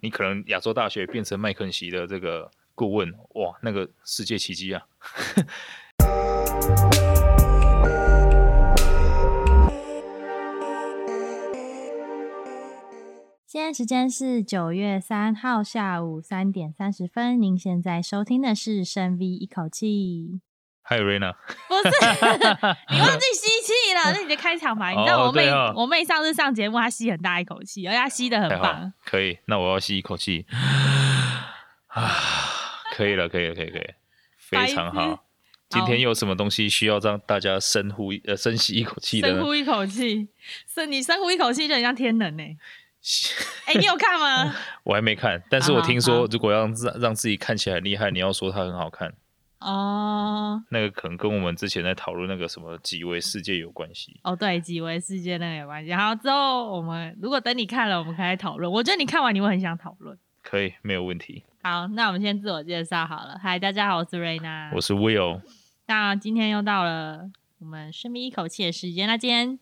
你可能亚洲大学变成麦肯锡的这个顾问，哇，那个世界奇迹啊！现在时间是九月三号下午三点三十分，您现在收听的是深 V 一口气。嗨，Raina，不是，你忘记吸气了，那你就开场白。你知道我妹，哦哦、我妹上次上节目，她吸很大一口气，而且她吸的很棒。可以，那我要吸一口气。啊，可以了，可以了，可以，可以，非常好。今天有什么东西需要让大家深呼呃深吸一口气的？深呼一口气，是你深呼一口气就很像天能呢。哎、欸，你有看吗？我还没看，但是我听说，如果要让让自己看起来很厉害，你要说它很好看。哦，那个可能跟我们之前在讨论那个什么几维世界有关系。哦，对，几维世界那个有关系。好，之后我们如果等你看了，我们可以讨论。我觉得你看完你会很想讨论。可以，没有问题。好，那我们先自我介绍好了。嗨，大家好，我是 Raina，我是 Will。那今天又到了我们深吸一口气的时间。那今天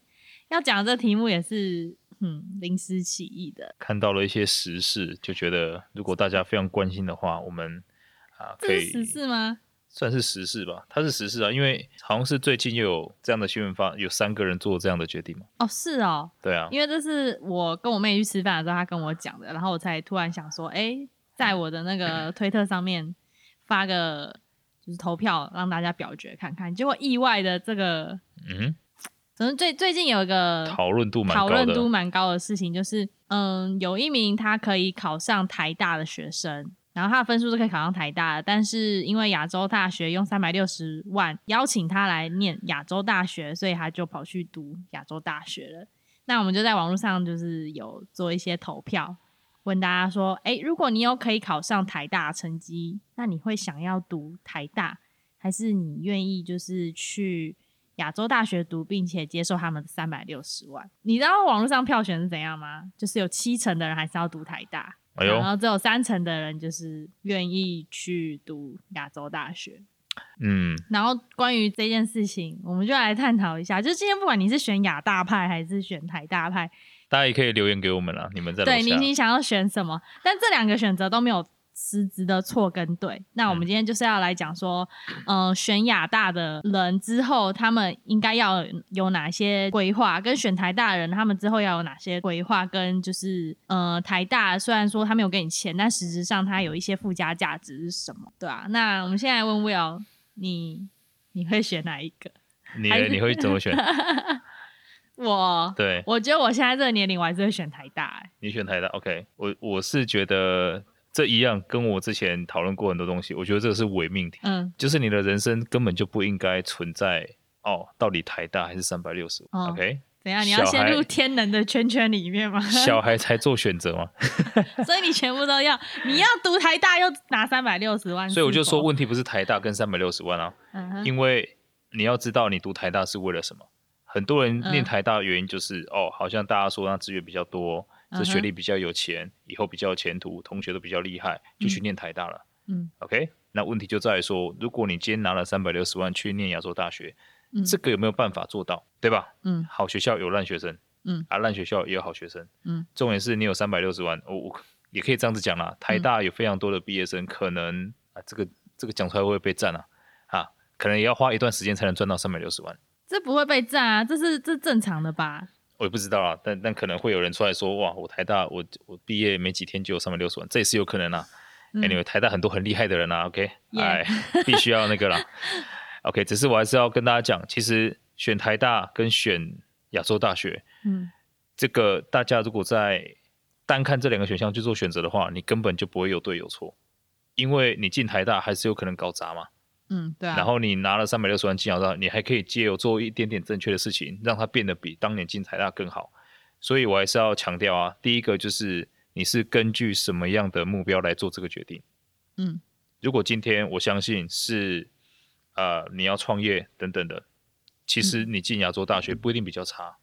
要讲的这题目也是嗯临时起意的，看到了一些时事，就觉得如果大家非常关心的话，我们啊可以。时事吗？算是时事吧，它是时事啊，因为好像是最近又有这样的新闻发，有三个人做这样的决定嘛。哦，是哦，对啊，因为这是我跟我妹去吃饭的时候，她跟我讲的，然后我才突然想说，哎，在我的那个推特上面发个就是投票，让大家表决看看。结果意外的这个，嗯，可能最最近有一个讨论度蛮讨论度蛮高的事情，就是嗯，有一名他可以考上台大的学生。然后他的分数是可以考上台大的，但是因为亚洲大学用三百六十万邀请他来念亚洲大学，所以他就跑去读亚洲大学了。那我们就在网络上就是有做一些投票，问大家说：诶，如果你有可以考上台大的成绩，那你会想要读台大，还是你愿意就是去亚洲大学读，并且接受他们的三百六十万？你知道网络上票选是怎样吗？就是有七成的人还是要读台大。然后只有三成的人就是愿意去读亚洲大学，嗯，然后关于这件事情，我们就来探讨一下。就是今天不管你是选亚大派还是选台大派，大家也可以留言给我们了。你们在对，你你想要选什么？但这两个选择都没有。实质的错跟对，那我们今天就是要来讲说，嗯、呃，选亚大的人之后，他们应该要有哪些规划，跟选台大的人，他们之后要有哪些规划，跟就是，呃，台大虽然说他没有给你钱，但实质上它有一些附加价值是什么，对啊，那我们现在问 Will，你你会选哪一个？你你会怎么选？我对，我觉得我现在这个年龄，我还是会选台大、欸。你选台大，OK？我我是觉得。这一样跟我之前讨论过很多东西，我觉得这个是伪命题。嗯，就是你的人生根本就不应该存在哦，到底台大还是三百六十五？OK？怎样？你要先入天能的圈圈里面吗？小孩才做选择吗？所以你全部都要，你要读台大又拿三百六十万，所以我就说问题不是台大跟三百六十万啊，嗯哼，因为你要知道你读台大是为了什么。很多人念台大的原因就是、嗯、哦，好像大家说那资源比较多。这学历比较有钱，以后比较有前途，同学都比较厉害，就去念台大了。嗯，OK，那问题就在于说，如果你今天拿了三百六十万去念亚洲大学，嗯，这个有没有办法做到，对吧？嗯，好学校有烂学生，嗯，啊，烂学校也有好学生，嗯，重点是你有三百六十万，我我也可以这样子讲啦，台大有非常多的毕业生，可能啊，这个这个讲出来会被赞啊？啊，可能也要花一段时间才能赚到三百六十万。这不会被赞啊，这是这正常的吧？我也不知道啊，但但可能会有人出来说，哇，我台大我我毕业没几天就有三百六十万，这也是有可能啊。嗯、anyway，台大很多很厉害的人啊，OK，哎必须要那个啦。OK，只是我还是要跟大家讲，其实选台大跟选亚洲大学，嗯，这个大家如果在单看这两个选项去做选择的话，你根本就不会有对有错，因为你进台大还是有可能搞砸嘛。嗯，对、啊。然后你拿了三百六十万进亚大，你还可以借由做一点点正确的事情，让它变得比当年进台大更好。所以我还是要强调啊，第一个就是你是根据什么样的目标来做这个决定。嗯，如果今天我相信是呃你要创业等等的，其实你进亚洲大学不一定比较差。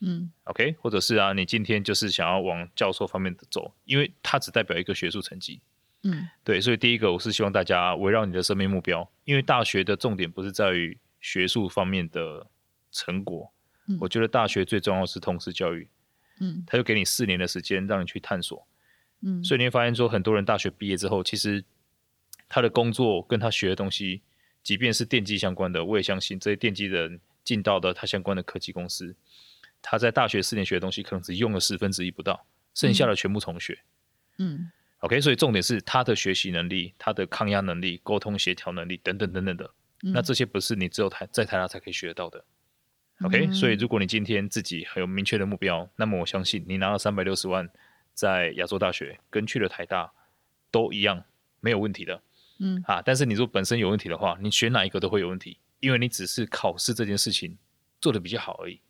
嗯，OK，或者是啊，你今天就是想要往教授方面走，因为它只代表一个学术成绩。嗯，对，所以第一个我是希望大家围绕你的生命目标，因为大学的重点不是在于学术方面的成果，嗯，我觉得大学最重要的是通识教育，嗯，他就给你四年的时间让你去探索，嗯，所以你会发现说，很多人大学毕业之后，其实他的工作跟他学的东西，即便是电机相关的，我也相信这些电机人进到的他相关的科技公司，他在大学四年学的东西，可能只用了十分之一不到，剩下的全部重学。嗯，OK，所以重点是他的学习能力、他的抗压能力、沟通协调能力等等等等的，嗯、那这些不是你只有台在台大才可以学得到的。OK，、嗯、所以如果你今天自己很有明确的目标，那么我相信你拿了三百六十万，在亚洲大学跟去了台大都一样没有问题的。嗯啊，但是你如果本身有问题的话，你选哪一个都会有问题，因为你只是考试这件事情做的比较好而已。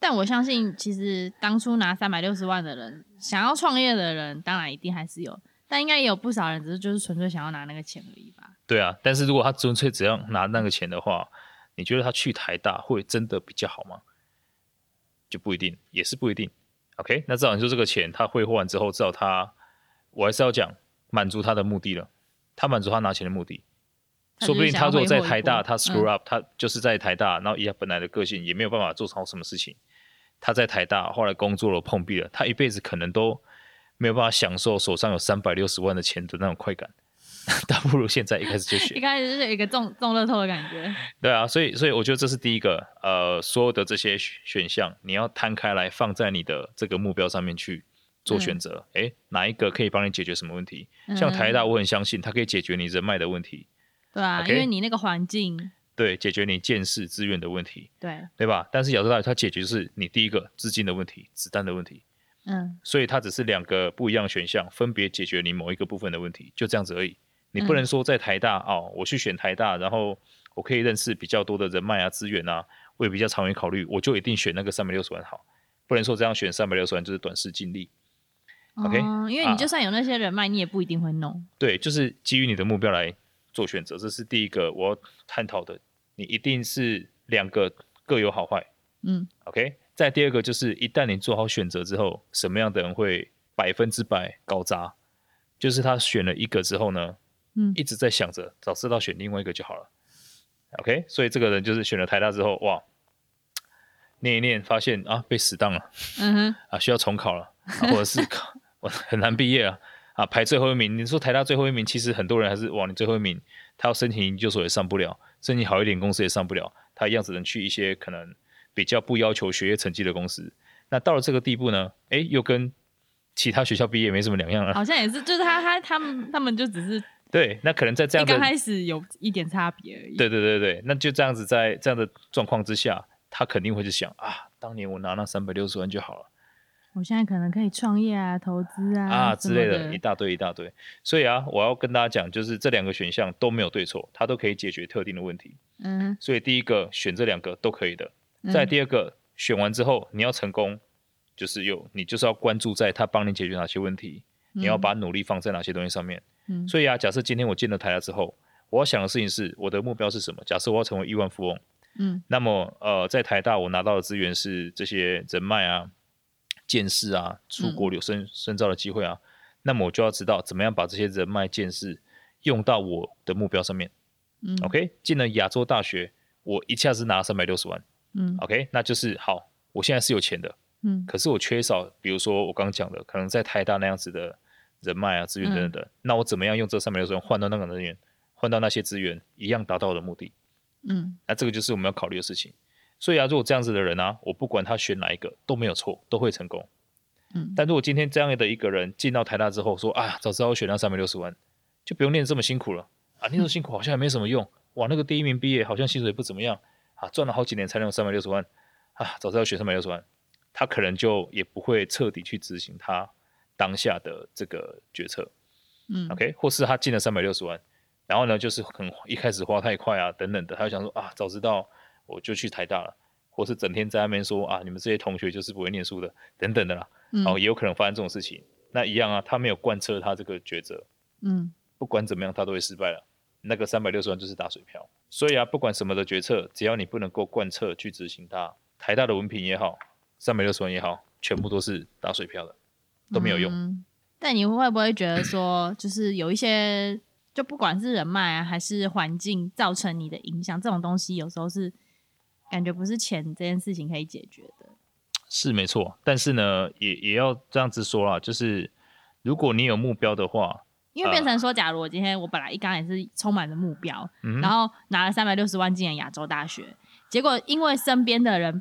但我相信，其实当初拿三百六十万的人，想要创业的人，当然一定还是有，但应该也有不少人只是就是纯粹想要拿那个钱而已吧。对啊，但是如果他纯粹只要拿那个钱的话。你觉得他去台大会真的比较好吗？就不一定，也是不一定。OK，那至少你说这个钱他挥霍完之后，至少他，我还是要讲满足他的目的了。他满足他拿钱的目的，说不定他如果在台大，他 screw up，、嗯、他就是在台大，然后以他本来的个性也没有办法做成什么事情。他在台大后来工作了碰壁了，他一辈子可能都没有办法享受手上有三百六十万的钱的那种快感。倒不如现在一开始就选，一开始就是一个中中乐透的感觉。对啊，所以所以我觉得这是第一个，呃，所有的这些选项你要摊开来放在你的这个目标上面去做选择。哎、嗯，哪一个可以帮你解决什么问题？嗯、像台大，我很相信它可以解决你人脉的问题。对啊，okay? 因为你那个环境。对，解决你见识资源的问题。对，对吧？但是亚洲大学它解决是你第一个资金的问题、子弹的问题。嗯，所以它只是两个不一样的选项，分别解决你某一个部分的问题，就这样子而已。你不能说在台大、嗯、哦，我去选台大，然后我可以认识比较多的人脉啊、资源啊，我也比较长远考虑，我就一定选那个三百六十万好。不能说这样选三百六十万就是短视近利。哦、OK，因为你就算有那些人脉、啊，你也不一定会弄。对，就是基于你的目标来做选择，这是第一个我要探讨的。你一定是两个各有好坏。嗯，OK。再第二个就是，一旦你做好选择之后，什么样的人会百分之百高砸？就是他选了一个之后呢？嗯，一直在想着，早知道选另外一个就好了。OK，所以这个人就是选了台大之后，哇，念一念发现啊，被死当了，嗯哼，啊，需要重考了，啊、或者是 考我很难毕业啊，啊，排最后一名。你说台大最后一名，其实很多人还是哇，你最后一名，他要申请研究所也上不了，申请好一点公司也上不了，他一样只能去一些可能比较不要求学业成绩的公司。那到了这个地步呢，哎，又跟其他学校毕业没什么两样了。好像也是，就是他他他们他们就只是。对，那可能在这样的刚开始有一点差别而已。对对对对，那就这样子，在这样的状况之下，他肯定会去想啊，当年我拿那三百六十万就好了。我现在可能可以创业啊，投资啊啊之类的，一大堆一大堆。所以啊，我要跟大家讲，就是这两个选项都没有对错，它都可以解决特定的问题。嗯。所以第一个选这两个都可以的。再第二个、嗯、选完之后，你要成功，就是有你就是要关注在他帮你解决哪些问题。你要把努力放在哪些东西上面？嗯，所以啊，假设今天我进了台大之后，我要想的事情是，我的目标是什么？假设我要成为亿万富翁，嗯，那么呃，在台大我拿到的资源是这些人脉啊、见识啊、出国留深深造的机会啊，嗯，那么我就要知道怎么样把这些人脉见识用到我的目标上面。嗯，OK，进了亚洲大学，我一下子拿三百六十万，嗯，OK，那就是好，我现在是有钱的。嗯，可是我缺少，比如说我刚刚讲的，可能在台大那样子的人脉啊、资源等等的，嗯，那我怎么样用这三百六十万换到那个人员，换到那些资源，一样达到我的目的？嗯，那这个就是我们要考虑的事情。所以啊，如果这样子的人啊，我不管他选哪一个都没有错，都会成功。嗯，但如果今天这样的一个人进到台大之后说啊，早知道我选那三百六十万，就不用念这么辛苦了啊，念这么辛苦好像也没什么用。哇，那个第一名毕业好像薪水不怎么样啊，赚了好几年才能有三百六十万啊，早知道选三百六十万。他可能就也不会彻底去执行他当下的这个决策，嗯，OK，或是他进了三百六十万，然后呢，就是很一开始花太快啊，等等的，他就想说啊，早知道我就去台大了，或是整天在那边说啊，你们这些同学就是不会念书的，等等的啦，嗯，然后也有可能发生这种事情，那一样啊，他没有贯彻他这个抉择，嗯，不管怎么样，他都会失败了，那个三百六十万就是打水漂，所以啊，不管什么的决策，只要你不能够贯彻去执行它，台大的文凭也好。三百六十万也好，全部都是打水漂的，都没有用。嗯，但你会不会觉得说，就是有一些，就不管是人脉啊，还是环境造成你的影响，这种东西有时候是感觉不是钱这件事情可以解决的。是没错，但是呢，也也要这样子说啦，就是如果你有目标的话，因为变成说，假如我今天我本来一刚也是充满了目标，嗯、然后拿了三百六十万进了亚洲大学，结果因为身边的人，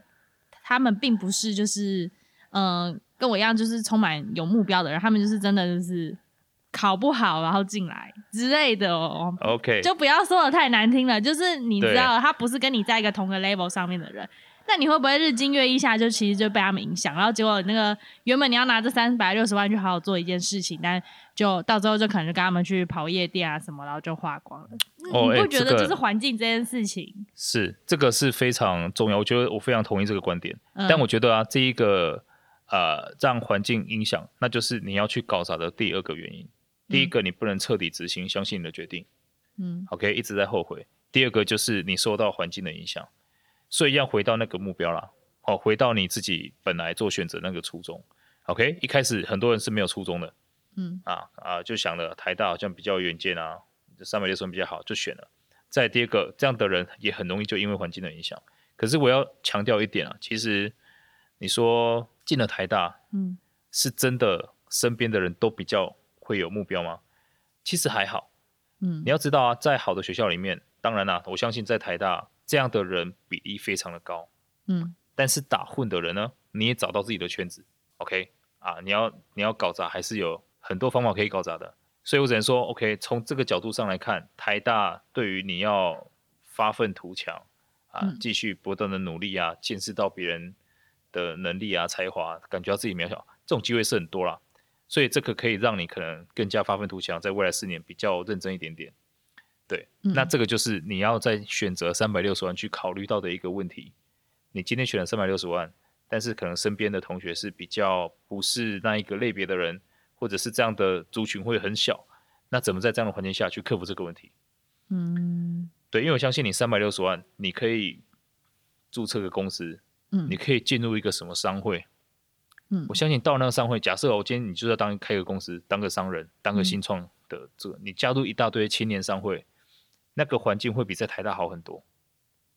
他们并不是就是嗯、呃、跟我一样就是充满有目标的人，他们就是真的就是考不好然后进来之类的哦。OK，就不要说的太难听了，就是你知道他不是跟你在一个同个 level 上面的人。那你会不会日积月异下，就其实就被他们影响，然后结果那个原本你要拿这三百六十万去好好做一件事情，但就到最后就可能就跟他们去跑夜店啊什么，然后就花光了。哦、你不觉得就是环境这件事情？是这个是非常重要，我觉得我非常同意这个观点。嗯、但我觉得啊，这一个呃让环境影响，那就是你要去搞砸的第二个原因。第一个，你不能彻底执行，相信你的决定。嗯，OK，一直在后悔。第二个就是你受到环境的影响。所以要回到那个目标啦，哦，回到你自己本来做选择那个初衷。OK，一开始很多人是没有初衷的，嗯，啊啊，就想了台大好像比较远见啊，三百六十分比较好，就选了。再第二个，这样的人也很容易就因为环境的影响。可是我要强调一点啊，其实你说进了台大，嗯，是真的身边的人都比较会有目标吗？其实还好，嗯，你要知道啊，在好的学校里面，当然啦、啊，我相信在台大。这样的人比例非常的高，嗯，但是打混的人呢，你也找到自己的圈子，OK 啊，你要你要搞砸还是有很多方法可以搞砸的，所以我只能说，OK，从这个角度上来看，台大对于你要发愤图强啊，继续不断的努力啊，见识到别人的能力啊、才华，感觉到自己渺小，这种机会是很多啦，所以这个可以让你可能更加发愤图强，在未来四年比较认真一点点。对，那这个就是你要在选择三百六十万去考虑到的一个问题。你今天选了三百六十万，但是可能身边的同学是比较不是那一个类别的人，或者是这样的族群会很小，那怎么在这样的环境下去克服这个问题？嗯，对，因为我相信你三百六十万，你可以注册个公司，嗯，你可以进入一个什么商会，嗯，我相信到那个商会，假设我今天你就要当开个公司，当个商人，当个新创的这个，你加入一大堆青年商会。那个环境会比在台大好很多，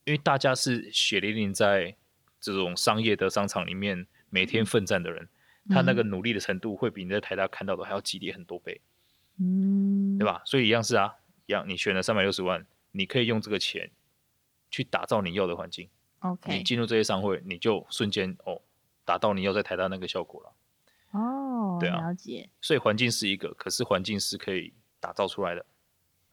因为大家是血淋淋在这种商业的商场里面每天奋战的人，嗯、他那个努力的程度会比你在台大看到的还要激烈很多倍，嗯，对吧？所以一样是啊，一样，你选了三百六十万，你可以用这个钱去打造你要的环境。OK，你进入这些商会，你就瞬间哦，达到你要在台大那个效果了。哦，对啊，了解。所以环境是一个，可是环境是可以打造出来的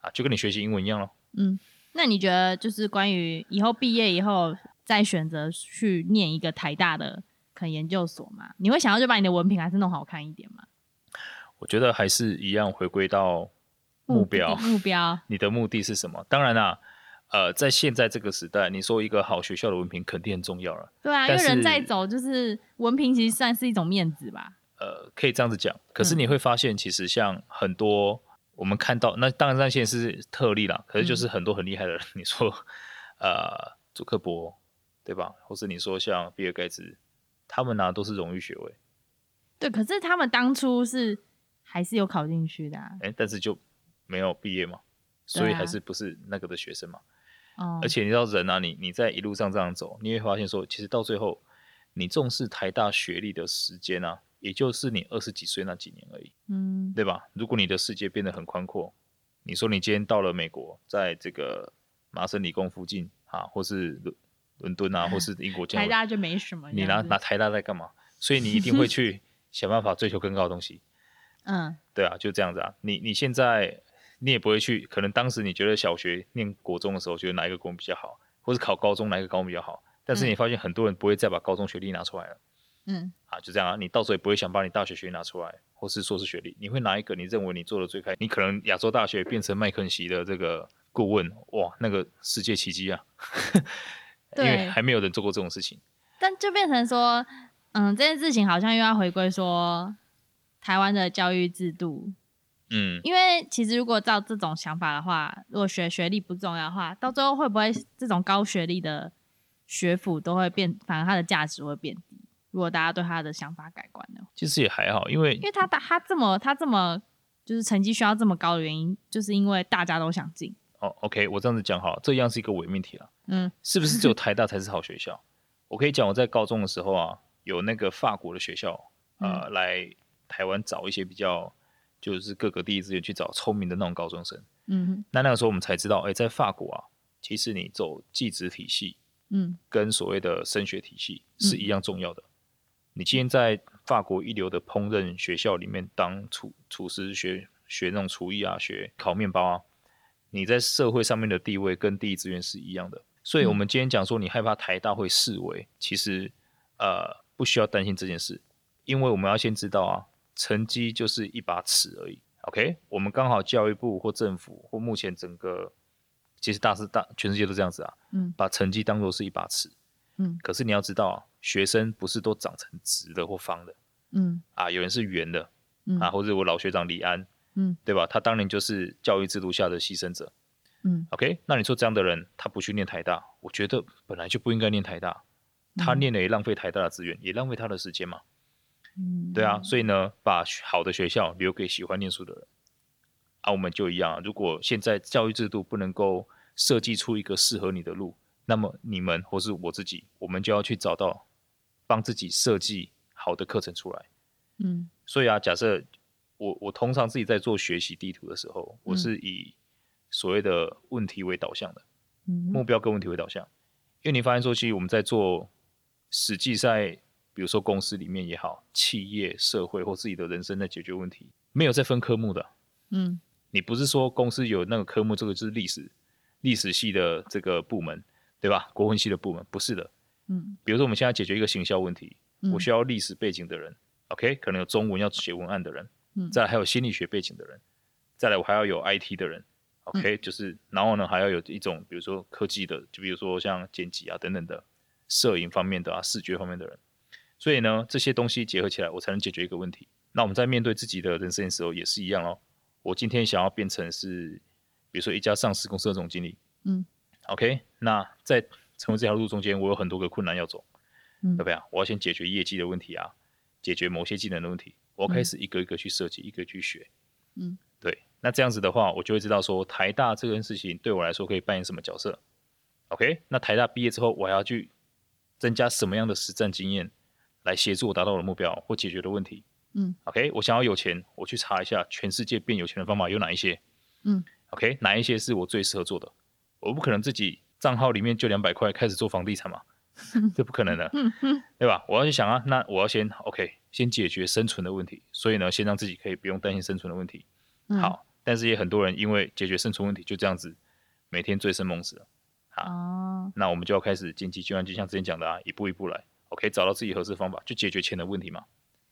啊，就跟你学习英文一样咯。嗯，那你觉得就是关于以后毕业以后再选择去念一个台大的可能研究所嘛？你会想要就把你的文凭还是弄好看一点吗？我觉得还是一样，回归到目标。目标，你的目的是什么？当然啦，呃，在现在这个时代，你说一个好学校的文凭肯定很重要了。对啊，因为人在走，就是文凭其实算是一种面子吧。呃，可以这样子讲。可是你会发现，其实像很多。我们看到，那当然那些是特例啦，可是就是很多很厉害的人，嗯、你说，呃，祖克伯，对吧？或是你说像比尔盖茨，他们拿的都是荣誉学位。对，可是他们当初是还是有考进去的、啊，哎，但是就没有毕业嘛，所以还是不是那个的学生嘛。而且你知道人啊，你你在一路上这样走，你会发现说，其实到最后，你重视台大学历的时间啊。也就是你二十几岁那几年而已，嗯，对吧？如果你的世界变得很宽阔，你说你今天到了美国，在这个麻省理工附近啊，或是伦伦敦啊，或是英国，台大就没什么。你拿拿台大在干嘛？所以你一定会 去想办法追求更高的东西。嗯，对啊，就这样子啊。你你现在你也不会去，可能当时你觉得小学念国中的时候，觉得哪一个国文比较好，或是考高中哪一个高中比较好，但是你发现很多人不会再把高中学历拿出来了。嗯啊，就这样啊，你到时候也不会想把你大学学历拿出来，或是硕士学历，你会拿一个你认为你做的最开，你可能亚洲大学变成麦肯锡的这个顾问，哇，那个世界奇迹啊！对，因为还没有人做过这种事情。但就变成说，嗯，这件事情好像又要回归说台湾的教育制度，嗯，因为其实如果照这种想法的话，如果学学历不重要的话，到最后会不会这种高学历的学府都会变，反而它的价值会变低？如果大家对他的想法改观呢？其实也还好，因为因为他他这么他这么就是成绩需要这么高的原因，就是因为大家都想进。哦，OK，我这样子讲好了，这样是一个伪命题了。嗯，是不是只有 台大才是好学校？我可以讲，我在高中的时候啊，有那个法国的学校，呃，嗯、来台湾找一些比较就是各个第一志愿去找聪明的那种高中生。嗯哼，那那个时候我们才知道，哎、欸，在法国啊，其实你走技职体系，嗯，跟所谓的升学体系是一样重要的。嗯、你今天在法国一流的烹饪学校里面当厨厨师学，学学那种厨艺啊，学烤面包啊，你在社会上面的地位跟第一志愿是一样的。所以，我们今天讲说你害怕台大会视为，其实呃不需要担心这件事，因为我们要先知道啊，成绩就是一把尺而已。OK，我们刚好教育部或政府或目前整个其实大是大全世界都这样子啊，嗯，把成绩当做是一把尺，嗯，可是你要知道啊，学生不是都长成直的或方的，嗯，啊，有人是圆的，嗯，啊，或者我老学长李安，嗯，对吧？他当年就是教育制度下的牺牲者。嗯，OK，那你说这样的人他不去念台大，我觉得本来就不应该念台大，他念了也浪费台大的资源，嗯、也浪费他的时间嘛。嗯，对啊，所以呢，把好的学校留给喜欢念书的人。啊，我们就一样，如果现在教育制度不能够设计出一个适合你的路，那么你们或是我自己，我们就要去找到帮自己设计好的课程出来。嗯，所以啊，假设我我通常自己在做学习地图的时候，我是以、嗯所谓的问题为导向的，目标跟问题为导向，因为你发现说，其实我们在做实际在，比如说公司里面也好，企业、社会或自己的人生在解决问题，没有在分科目的。嗯，你不是说公司有那个科目，这个就是历史，历史系的这个部门，对吧？国文系的部门不是的。嗯，比如说我们现在解决一个行销问题，我需要历史背景的人，OK，可能有中文要写文案的人，嗯再来还有心理学背景的人，再来我还要有 IT 的人。OK，就是，然后呢，还要有一种，比如说科技的，就比如说像剪辑啊等等的，摄影方面的啊，视觉方面的人，所以呢，这些东西结合起来，我才能解决一个问题。那我们在面对自己的人生的时候，也是一样哦。我今天想要变成是，比如说一家上市公司的总经理，嗯，OK，那在成为这条路中间，我有很多个困难要走，嗯，对不对啊？我要先解决业绩的问题啊，解决某些技能的问题，我要开始一个一个去设计，一个去学，嗯。对那这样子的话，我就会知道说台大这件事情对我来说可以扮演什么角色。OK，那台大毕业之后，我还要去增加什么样的实战经验，来协助我达到我的目标或解决的问题。嗯，OK，我想要有钱，我去查一下全世界变有钱的方法有哪一些。嗯，OK，哪一些是我最适合做的？我不可能自己账号里面就两百块开始做房地产嘛，这不可能的，对吧？我要去想啊，那我要先 OK，先解决生存的问题，所以呢，先让自己可以不用担心生存的问题。好。但是也很多人因为解决生存问题就这样子每天醉生梦死了，好，哦，那我们就要开始经济就像，就像之前讲的啊，一步一步来，OK，找到自己合适的方法，就解决钱的问题嘛，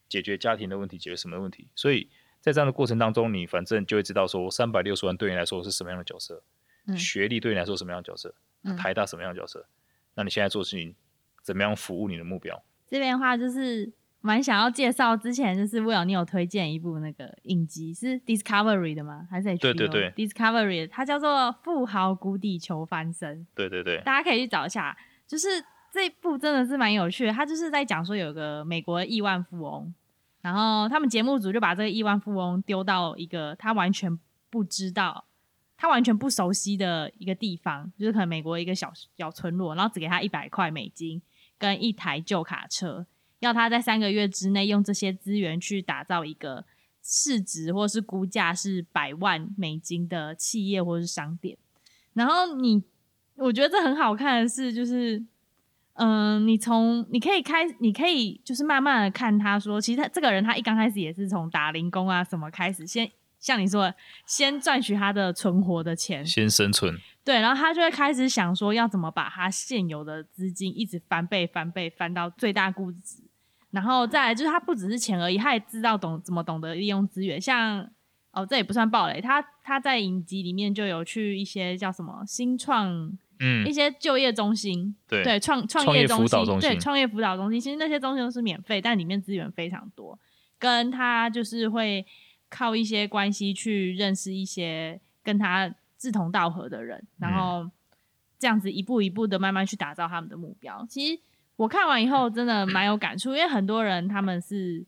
解决家庭的问题，解决什么问题？所以在这样的过程当中，你反正就会知道说，三百六十万对你来说是什么样的角色，嗯、学历对你来说什么样的角色，台大什么样的角色，嗯、那你现在做事情怎么样服务你的目标？这边的话就是。蛮想要介绍，之前就是 Will 你有推荐一部那个影集，是 Discovery 的吗？还是 HBO？对对对，Discovery，它叫做《富豪谷底求翻身》。对对对，大家可以去找一下。就是这一部真的是蛮有趣的，他就是在讲说有个美国的亿万富翁，然后他们节目组就把这个亿万富翁丢到一个他完全不知道、他完全不熟悉的一个地方，就是可能美国一个小小村落，然后只给他一百块美金跟一台旧卡车。要他在三个月之内用这些资源去打造一个市值或是估价是百万美金的企业或是商店，然后你，我觉得这很好看的是，就是，嗯、呃，你从你可以开，你可以就是慢慢的看他说，其实他这个人他一刚开始也是从打零工啊什么开始，先像你说的，先赚取他的存活的钱，先生存，对，然后他就会开始想说要怎么把他现有的资金一直翻倍翻倍翻到最大估值。然后再来就是他不只是钱而已，他也知道懂怎么懂得利用资源。像哦，这也不算暴雷，他他在影集里面就有去一些叫什么新创，嗯，一些就业中心，对对，创创业中心，对，创业辅导中心。其实那些中心都是免费，但里面资源非常多。跟他就是会靠一些关系去认识一些跟他志同道合的人，然后这样子一步一步的慢慢去打造他们的目标。其实。我看完以后真的蛮有感触，因为很多人他们是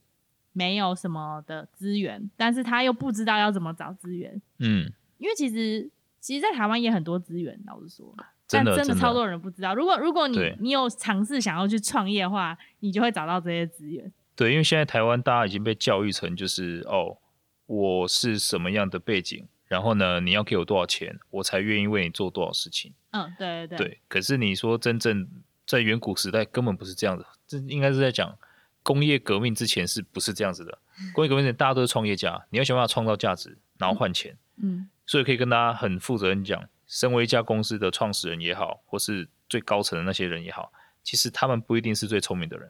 没有什么的资源，但是他又不知道要怎么找资源。嗯，因为其实其实，在台湾也很多资源，老实说，但真的超多人不知道。如果如果你你有尝试想要去创业的话，你就会找到这些资源。对，因为现在台湾大家已经被教育成就是哦，我是什么样的背景，然后呢，你要给我多少钱，我才愿意为你做多少事情。嗯，对对对。对，可是你说真正在远古时代根本不是这样子，这应该是在讲工业革命之前是不是这样子的？工业革命前大家都是创业家，你要想办法创造价值，然后换钱。嗯。所以可以跟大家很负责任讲，身为一家公司的创始人也好，或是最高层的那些人也好，其实他们不一定是最聪明的人，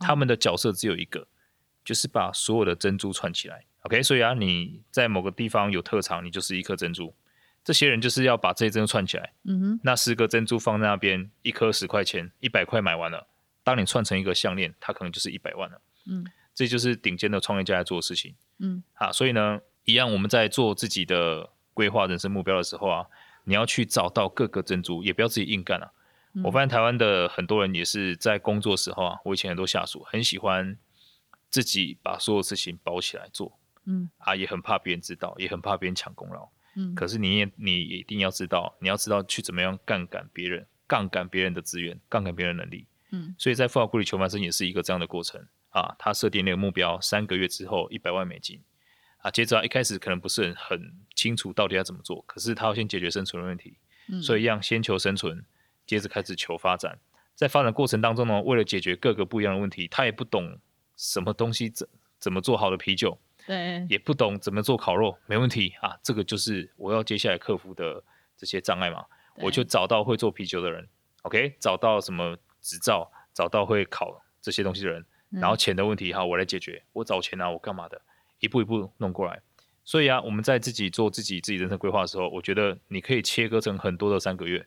他们的角色只有一个。就是把所有的珍珠串起来，OK？所以啊，你在某个地方有特长，你就是一颗珍珠。这些人就是要把这些珍珠串起来。嗯哼。那十个珍珠放在那边，一颗十块钱，一百块买完了。当你串成一个项链，它可能就是一百万了。嗯。这就是顶尖的创业家在做的事情。嗯。啊，所以呢，一样我们在做自己的规划人生目标的时候啊，你要去找到各个珍珠，也不要自己硬干啊。嗯。我发现台湾的很多人也是在工作时候啊，我以前很多下属很喜欢。自己把所有事情包起来做，嗯啊，也很怕别人知道，也很怕别人抢功劳，嗯。可是你也你也一定要知道，你要知道去怎么样杠杆别人，杠杆别人的资源，杠杆别人的能力，嗯。所以在富豪故里求翻身也是一个这样的过程啊。他设定那个目标，三个月之后一百万美金啊。接着一开始可能不是很很清楚到底要怎么做，可是他要先解决生存的问题，嗯。所以一样先求生存，接着开始求发展。在发展过程当中呢，为了解决各个不一样的问题，他也不懂。什么东西怎怎么做好的啤酒？对，也不懂怎么做烤肉，没问题啊。这个就是我要接下来克服的这些障碍嘛。我就找到会做啤酒的人，OK，找到什么执照，找到会烤这些东西的人，嗯、然后钱的问题哈，我来解决。我找钱啊，我干嘛的？一步一步弄过来。所以啊，我们在自己做自己自己人生规划的时候，我觉得你可以切割成很多的三个月，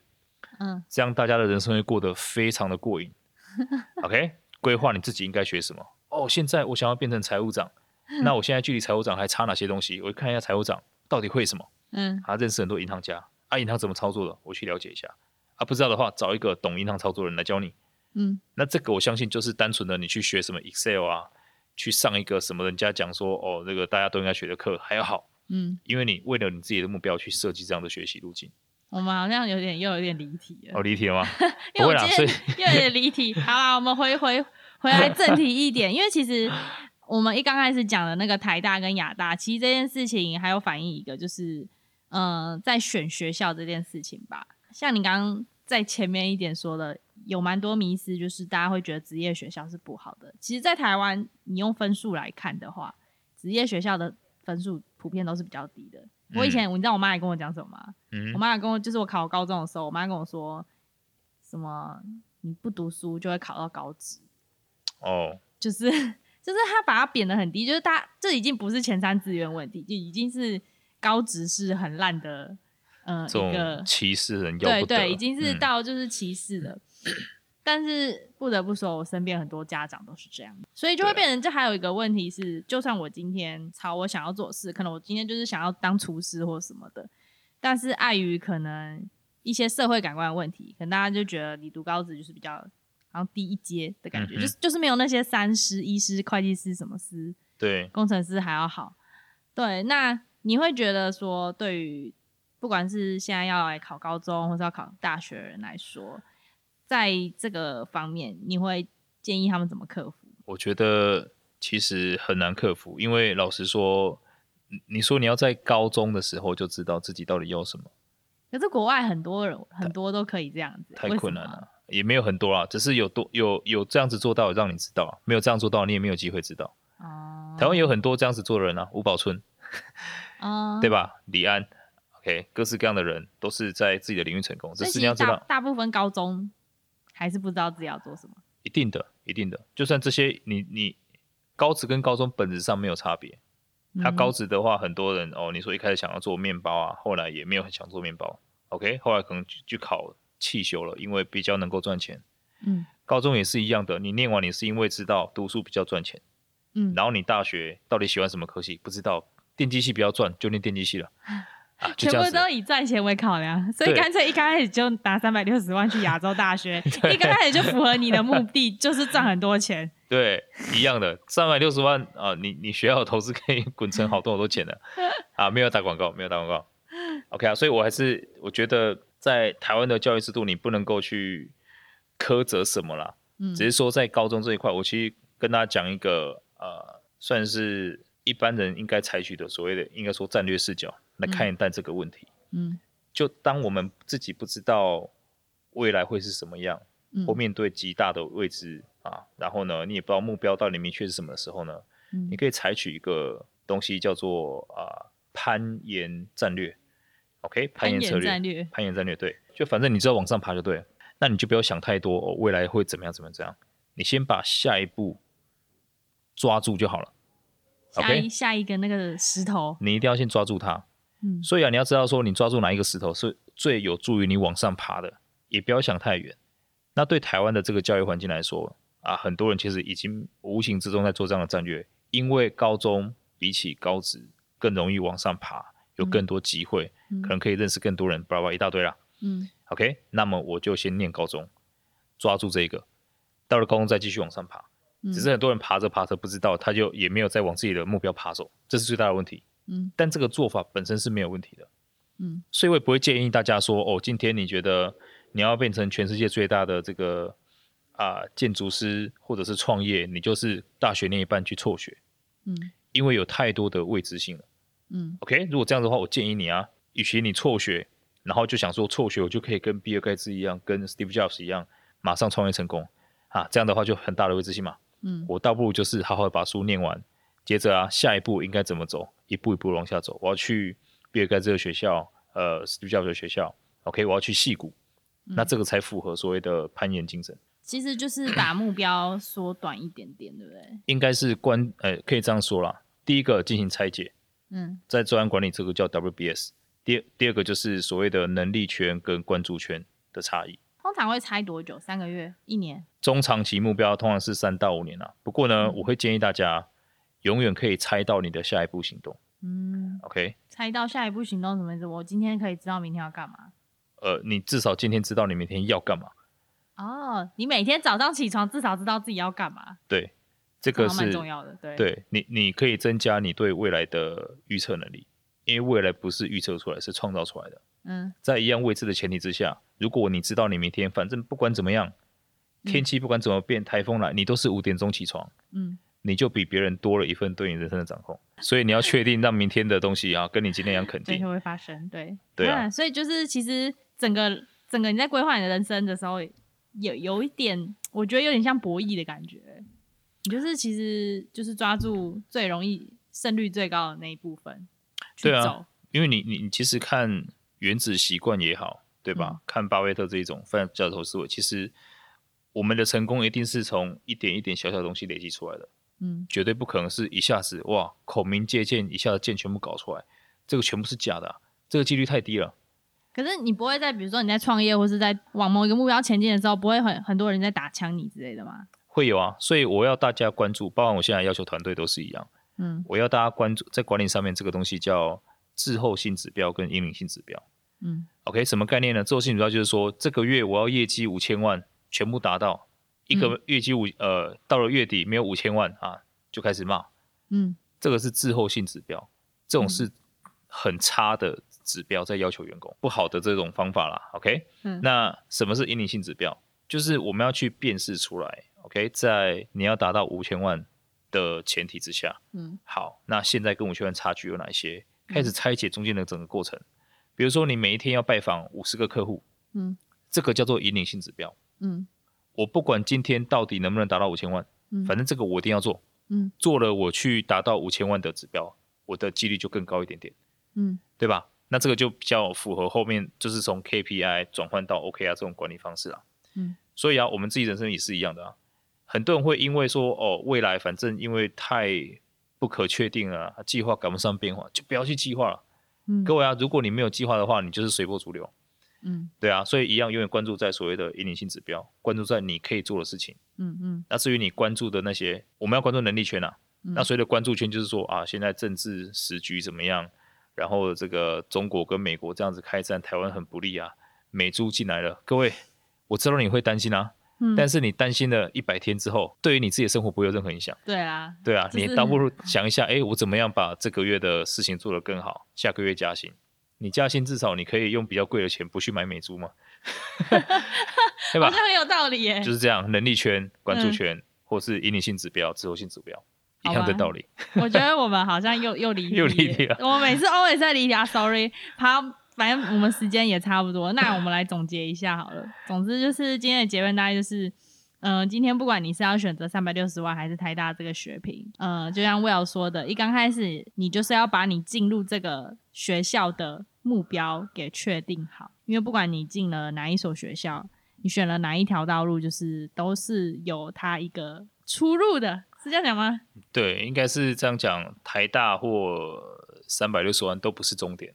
嗯，这样大家的人生会过得非常的过瘾。OK，规划你自己应该学什么。哦，现在我想要变成财务长，那我现在距离财务长还差哪些东西？我看一下财务长到底会什么。嗯，他认识很多银行家，啊，银行怎么操作的？我去了解一下。啊，不知道的话，找一个懂银行操作的人来教你。嗯，那这个我相信就是单纯的你去学什么 Excel 啊，去上一个什么人家讲说哦，这个大家都应该学的课还要好。嗯，因为你为了你自己的目标去设计这样的学习路径。我们好像有点又有点离题了。哦，离题了吗？不会啦，所以又有点离题。好啦，我们回回。回来正题一点，因为其实我们一刚开始讲的那个台大跟亚大，其实这件事情还有反映一个，就是嗯、呃，在选学校这件事情吧。像你刚刚在前面一点说的，有蛮多迷思，就是大家会觉得职业学校是不好的。其实，在台湾，你用分数来看的话，职业学校的分数普遍都是比较低的。嗯、我以前，你知道我妈也跟我讲什么吗？嗯、我妈也跟我，就是我考高中的时候，我妈跟我说，什么你不读书就会考到高职。哦、oh.，就是就是他把它贬得很低，就是他这已经不是前三志愿问题，就已经是高职是很烂的，呃，一个歧视人，对对，已经是到就是歧视了。嗯、但是不得不说，我身边很多家长都是这样，所以就会变成，这还有一个问题是，就算我今天朝我想要做事，可能我今天就是想要当厨师或什么的，但是碍于可能一些社会感官的问题，可能大家就觉得你读高职就是比较。然后低一阶的感觉，嗯、就是就是没有那些三师、医师、会计师什么师，对，工程师还要好。对，那你会觉得说，对于不管是现在要来考高中或是要考大学的人来说，在这个方面，你会建议他们怎么克服？我觉得其实很难克服，因为老实说，你说你要在高中的时候就知道自己到底要什么，可是国外很多人很多都可以这样子，太困难了。也没有很多啊，只是有多有有这样子做到，让你知道；没有这样做到，你也没有机会知道。哦、uh...，台湾有很多这样子做的人啊，吴宝春，哦、uh...，对吧？李安，OK，各式各样的人都是在自己的领域成功。只是你要知道，大部分高中还是不知道自己要做什么。一定的，一定的。就算这些，你你高职跟高中本质上没有差别。他高职的话，很多人哦，你说一开始想要做面包啊，后来也没有很想做面包，OK，后来可能去考。汽修了，因为比较能够赚钱。嗯，高中也是一样的，你念完你是因为知道读书比较赚钱。嗯，然后你大学到底喜欢什么科系？不知道，电机系比较赚，就念电机系了。啊，全部都以赚钱为考量，所以干脆一开始就拿三百六十万去亚洲大学，一刚开始就符合你的目的，就是赚很多钱。对，一样的，三百六十万啊，你你学校投资可以滚成好多好多钱的。啊，没有打广告，没有打广告。OK 啊，所以我还是我觉得。在台湾的教育制度，你不能够去苛责什么啦。嗯，只是说在高中这一块，我其实跟大家讲一个呃，算是一般人应该采取的所谓的应该说战略视角来看待这个问题。嗯，就当我们自己不知道未来会是什么样，或面对极大的未知啊，然后呢，你也不知道目标到底明确是什么的时候呢，你可以采取一个东西叫做啊攀岩战略。OK，攀岩策略，攀岩战略，攀岩战略，对，就反正你只要往上爬就对了。那你就不要想太多，哦，未来会怎么样，怎么样，怎样。你先把下一步抓住就好了。下一 okay? 下一个那个石头，你一定要先抓住它。嗯，所以啊，你要知道说，你抓住哪一个石头是最有助于你往上爬的，也不要想太远。那对台湾的这个教育环境来说啊，很多人其实已经无形之中在做这样的战略，因为高中比起高职更容易往上爬，有更多机会，嗯，可能可以认识更多人，巴拉巴拉一大堆啦。嗯，OK，那么我就先念高中，抓住这个。到了高中再继续往上爬，只是很多人爬着爬着不知道，他就也没有再往自己的目标爬走，这是最大的问题。嗯，但这个做法本身是没有问题的。嗯，所以我也不会建议大家说，哦，今天你觉得你要变成全世界最大的这个啊、呃、建筑师或者是创业，你就是大学那一半去辍学。嗯，因为有太多的未知性了。嗯，OK，如果这样的话，我建议你啊，与其你辍学，然后就想说辍学我就可以跟比尔盖茨一样，跟 Steve Jobs 一样，马上创业成功。啊，这样的话就很大的未知性嘛。嗯，我倒不如就是好好的把书念完，接着啊，下一步应该怎么走，一步一步往下走。我要去比尔盖茨的学校，呃，Steve Jobs 的学校，OK，我要去矽谷，嗯，那这个才符合所谓的攀岩精神。其实就是把目标缩短一点点，对不对？应该是关，呃，可以这样说啦。第一个进行拆解，嗯，在专案管理这个叫 WBS。第二，第二个就是所谓的能力圈跟关注圈的差异。通常会拆多久？三个月、一年？中长期目标通常是三到五年啊。不过呢，嗯、我会建议大家永远可以猜到你的下一步行动。嗯，OK。猜到下一步行动什么意思？我今天可以知道明天要干嘛？呃，你至少今天知道你明天要干嘛。哦，你每天早上起床至少知道自己要干嘛。对，这个是蛮重要的。对，对你，你可以增加你对未来的预测能力，因为未来不是预测出来，是创造出来的。嗯，在一样位置的前提之下，如果你知道你明天反正不管怎么样，天气不管怎么变，台风来，你都是五点钟起床，嗯，你就比别人多了一份对你人生的掌控。所以你要确定让明天的东西啊，跟你今天一样肯定，就会发生。对，对啊。所以就是其实整个整个你在规划你的人生的时候，有有一点，我觉得有点像博弈的感觉。你就是其实就是抓住最容易胜率最高的那一部分。对啊，因为你你你其实看。原子习惯也好，对吧？嗯、看巴菲特这一种非常教头思维，其实我们的成功一定是从一点一点小小的东西累积出来的，嗯，绝对不可能是一下子哇，孔明借箭一下子箭全部搞出来，这个全部是假的、啊，这个几率太低了。可是你不会在比如说你在创业或是在往某一个目标前进的时候，不会很很多人在打枪你之类的吗？会有啊，所以我要大家关注，包括我现在要求团队都是一样，嗯，我要大家关注在管理上面这个东西叫。滞后性指标跟引领性指标，嗯，OK，什么概念呢？滞后性指标就是说，这个月我要业绩五千万，全部达到，一个月绩五、嗯、呃，到了月底没有五千万啊，就开始骂，嗯，这个是滞后性指标，这种是很差的指标，在要求员工不好的这种方法啦，OK，嗯，那什么是引领性指标？就是我们要去辨识出来，OK，在你要达到五千万的前提之下，嗯，好，那现在跟五千万差距有哪些？开始拆解中间的整个过程，比如说你每一天要拜访五十个客户，嗯，这个叫做引领性指标，嗯，我不管今天到底能不能达到五千万，嗯，反正这个我一定要做，嗯，做了我去达到五千万的指标，我的几率就更高一点点，嗯，对吧？那这个就比较符合后面就是从 KPI 转换到 OKR 这种管理方式啊，嗯，所以啊，我们自己人生也是一样的啊，很多人会因为说哦，未来反正因为太。不可确定啊，计划赶不上变化，就不要去计划了。嗯，各位啊，如果你没有计划的话，你就是随波逐流。嗯，对啊，所以一样永远关注在所谓的引领性指标，关注在你可以做的事情。嗯嗯。那至于你关注的那些，我们要关注能力圈啊。嗯、那所谓的关注圈就是说啊，现在政治时局怎么样？然后这个中国跟美国这样子开战，台湾很不利啊，美猪进来了。各位，我知道你会担心啊。嗯、但是你担心了一百天之后，对于你自己的生活不会有任何影响。对啊，对啊，你倒不如想一下，哎、欸，我怎么样把这个月的事情做得更好？下个月加薪，你加薪至少你可以用比较贵的钱不去买美猪嘛，对吧？好像很有道理耶。就是这样，能力圈、关注圈，嗯、或是引领性指标、滞后性指标，一样的道理。我觉得我们好像又又离又离题了。我每次 always 在离题啊，sorry。好，反正我们时间也差不多，那我们来总结一下好了。总之就是今天的结论大概就是。嗯、呃，今天不管你是要选择三百六十万还是台大这个学评，嗯、呃，就像 Will 说的，一刚开始你就是要把你进入这个学校的目标给确定好，因为不管你进了哪一所学校，你选了哪一条道路，就是都是有它一个出入的，是这样讲吗？对，应该是这样讲，台大或三百六十万都不是终点。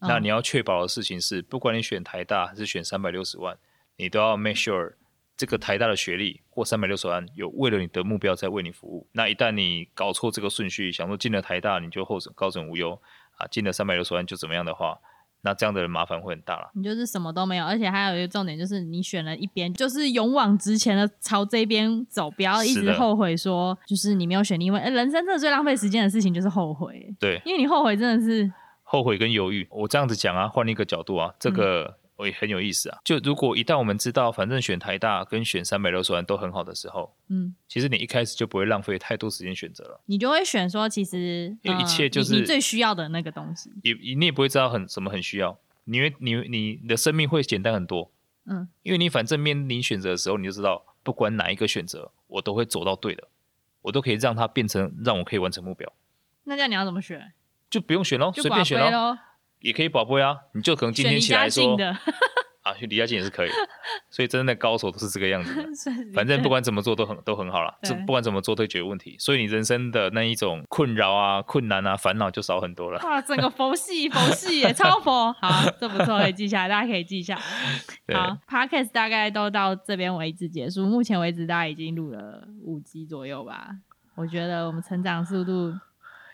嗯、那你要确保的事情是，不管你选台大还是选三百六十万，你都要 make sure。这个台大的学历或三百六十万有为了你的目标在为你服务。那一旦你搞错这个顺序，想说进了台大你就后高枕无忧啊，进了三百六十万就怎么样的话，那这样的人麻烦会很大了。你就是什么都没有，而且还有一个重点就是你选了一边，就是勇往直前的朝这边走，不要一直后悔说就是你没有选，因为人生真的最浪费时间的事情就是后悔。对，因为你后悔真的是后悔跟犹豫。我这样子讲啊，换一个角度啊，这个。嗯也很有意思啊！就如果一旦我们知道，反正选台大跟选三百六十万都很好的时候，嗯，其实你一开始就不会浪费太多时间选择了。你就会选说，其实因为一切就是你，你最需要的那个东西。也你也不会知道很什么很需要，因为你你你的生命会简单很多。嗯，因为你反正面临选择的时候，你就知道，不管哪一个选择，我都会走到对的，我都可以让它变成让我可以完成目标。那这样你要怎么选？就不用选喽，随便选喽。也可以保贝啊，你就可能今天起来说 啊，去离家近也是可以，所以真的高手都是这个样子。反正不管怎么做都很都很好了，这不管怎么做都解决问题，所以你人生的那一种困扰啊、困难啊、烦恼就少很多了。哇，整个佛系 佛系耶，超佛，好，这不错，可以记下来，大家可以记一下。好，Podcast 大概都到这边为止结束，目前为止大家已经录了五集左右吧，我觉得我们成长速度。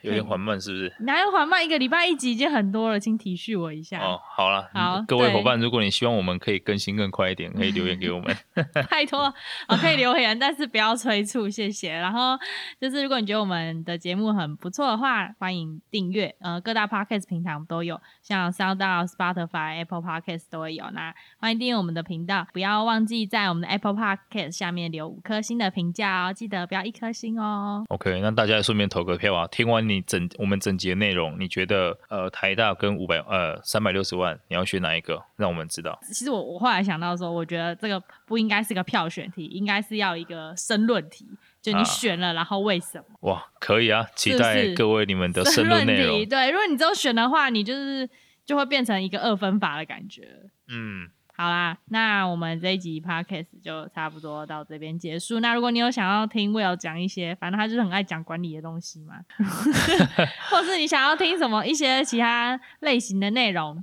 有点缓慢，是不是？哪有缓慢？一个礼拜一集已经很多了，请体恤我一下。哦，好了，好，各位伙伴，如果你希望我们可以更新更快一点，可以留言给我们。拜托，哦，可以留言，但是不要催促，谢谢。然后就是，如果你觉得我们的节目很不错的话，欢迎订阅。呃，各大 Podcast 平台我们都有，像 SoundCloud、Spotify、Apple Podcast 都会有。那欢迎订阅我们的频道，不要忘记在我们的 Apple Podcast 下面留五颗星的评价哦，记得不要一颗星哦。OK，那大家也顺便投个票啊。听完你。你整我们整集的内容，你觉得呃台大跟五百呃三百六十万，你要选哪一个？让我们知道。其实我我后来想到说，我觉得这个不应该是个票选题，应该是要一个申论题，就你选了，啊、然后为什么？哇，可以啊，期待各位你们的申论内容。对，如果你只有选的话，你就是就会变成一个二分法的感觉。嗯。好啦，那我们这一集 podcast 就差不多到这边结束。那如果你有想要听 Will 讲一些，反正他就是很爱讲管理的东西嘛，或是你想要听什么一些其他类型的内容，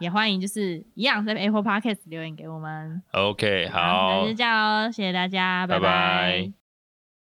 也欢迎就是一样在 Apple Podcast 留言给我们。OK，好，那就这样哦，谢谢大家，拜拜。拜拜。